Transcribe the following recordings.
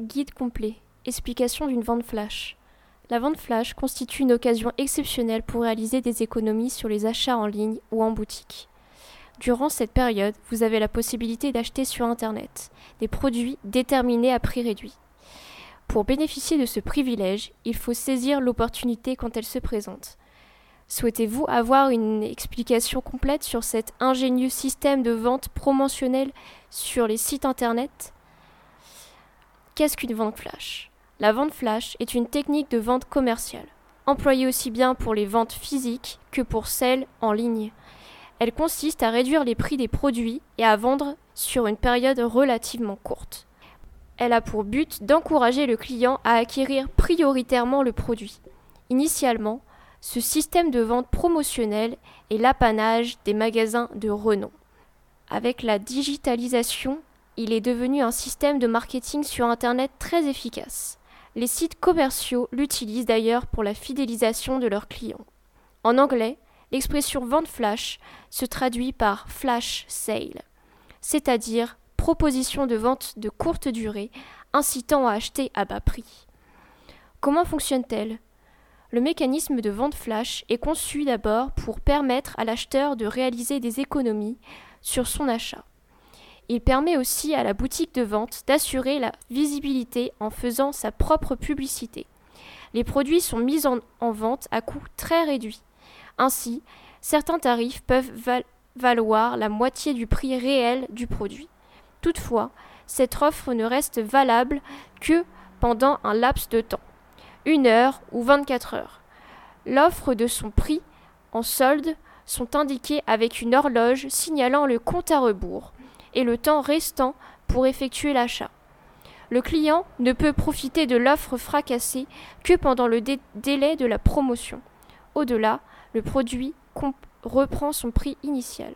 Guide complet. Explication d'une vente flash. La vente flash constitue une occasion exceptionnelle pour réaliser des économies sur les achats en ligne ou en boutique. Durant cette période, vous avez la possibilité d'acheter sur Internet des produits déterminés à prix réduit. Pour bénéficier de ce privilège, il faut saisir l'opportunité quand elle se présente. Souhaitez-vous avoir une explication complète sur cet ingénieux système de vente promotionnelle sur les sites Internet? Qu'est-ce qu'une vente flash? La vente flash est une technique de vente commerciale, employée aussi bien pour les ventes physiques que pour celles en ligne. Elle consiste à réduire les prix des produits et à vendre sur une période relativement courte. Elle a pour but d'encourager le client à acquérir prioritairement le produit. Initialement, ce système de vente promotionnelle est l'apanage des magasins de renom. Avec la digitalisation, il est devenu un système de marketing sur Internet très efficace. Les sites commerciaux l'utilisent d'ailleurs pour la fidélisation de leurs clients. En anglais, l'expression vente flash se traduit par flash sale, c'est-à-dire proposition de vente de courte durée incitant à acheter à bas prix. Comment fonctionne-t-elle? Le mécanisme de vente flash est conçu d'abord pour permettre à l'acheteur de réaliser des économies sur son achat. Il permet aussi à la boutique de vente d'assurer la visibilité en faisant sa propre publicité. Les produits sont mis en, vente à coût très réduit. Ainsi, certains tarifs peuvent valoir la moitié du prix réel du produit. Toutefois, cette offre ne reste valable que pendant un laps de temps, une heure ou 24 heures. L'offre de son prix en solde sont indiquées avec une horloge signalant le compte à rebours et le temps restant pour effectuer l'achat. Le client ne peut profiter de l'offre fracassée que pendant le délai de la promotion. Au-delà, le produit reprend son prix initial.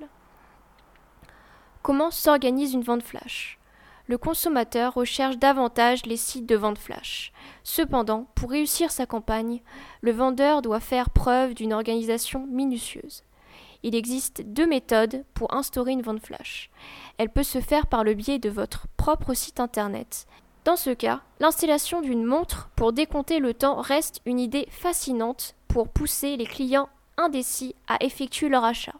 Comment s'organise une vente flash? Le consommateur recherche davantage les sites de vente flash. Cependant, pour réussir sa campagne, le vendeur doit faire preuve d'une organisation minutieuse. Il existe deux méthodes pour instaurer une vente flash. Elle peut se faire par le biais de votre propre site internet. Dans ce cas, l'installation d'une montre pour décompter le temps reste une idée fascinante pour pousser les clients indécis à effectuer leur achat.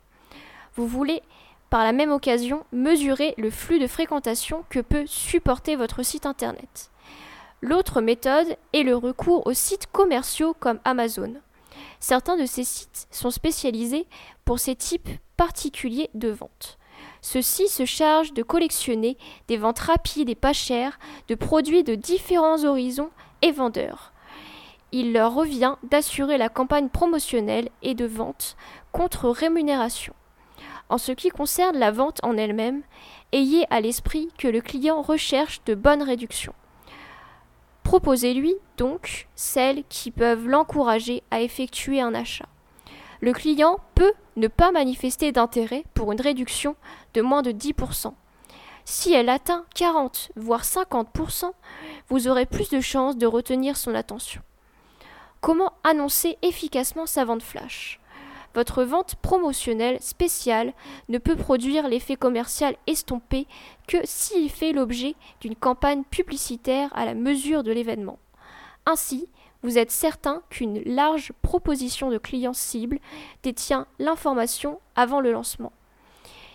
Vous voulez par la même occasion mesurer le flux de fréquentation que peut supporter votre site internet. L'autre méthode est le recours aux sites commerciaux comme Amazon. Certains de ces sites sont spécialisés pour ces types particuliers de ventes. Ceux-ci se chargent de collectionner des ventes rapides et pas chères de produits de différents horizons et vendeurs. Il leur revient d'assurer la campagne promotionnelle et de vente contre rémunération. En ce qui concerne la vente en elle-même, ayez à l'esprit que le client recherche de bonnes réductions. Proposez-lui donc celles qui peuvent l'encourager à effectuer un achat. Le client peut ne pas manifester d'intérêt pour une réduction de moins de 10%. Si elle atteint 40 voire 50%, vous aurez plus de chances de retenir son attention. Comment annoncer efficacement sa vente flash? Votre vente promotionnelle spéciale ne peut produire l'effet commercial estompé que s'il fait l'objet d'une campagne publicitaire à la mesure de l'événement. Ainsi, vous êtes certain qu'une large proposition de clients cibles détient l'information avant le lancement.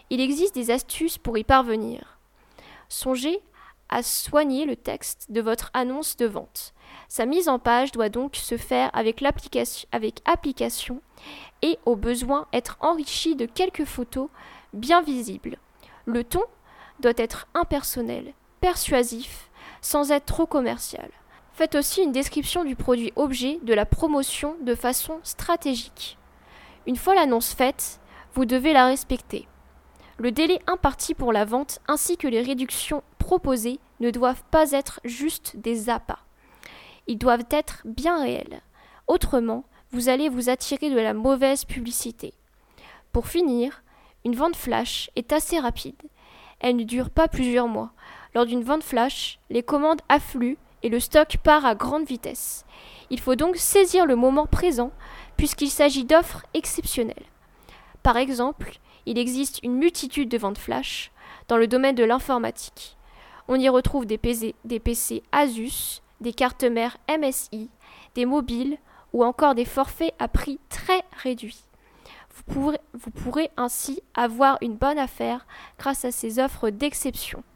Il existe des astuces pour y parvenir. Songez à soigner le texte de votre annonce de vente. Sa mise en page doit donc se faire avec, avec application et au besoin être enrichi de quelques photos bien visibles. Le ton doit être impersonnel, persuasif, sans être trop commercial. Faites aussi une description du produit objet de la promotion de façon stratégique. Une fois l'annonce faite, vous devez la respecter. Le délai imparti pour la vente ainsi que les réductions proposées ne doivent pas être juste des appâts. Ils doivent être bien réels. Autrement, vous allez vous attirer de la mauvaise publicité. Pour finir, une vente flash est assez rapide. Elle ne dure pas plusieurs mois. Lors d'une vente flash, les commandes affluent et le stock part à grande vitesse. Il faut donc saisir le moment présent puisqu'il s'agit d'offres exceptionnelles. Par exemple, il existe une multitude de ventes flash dans le domaine de l'informatique. On y retrouve des PC, Asus, des cartes mères MSI, des mobiles ou encore des forfaits à prix très réduit. Vous pourrez, vous pourrez ainsi avoir une bonne affaire grâce à ces offres d'exception.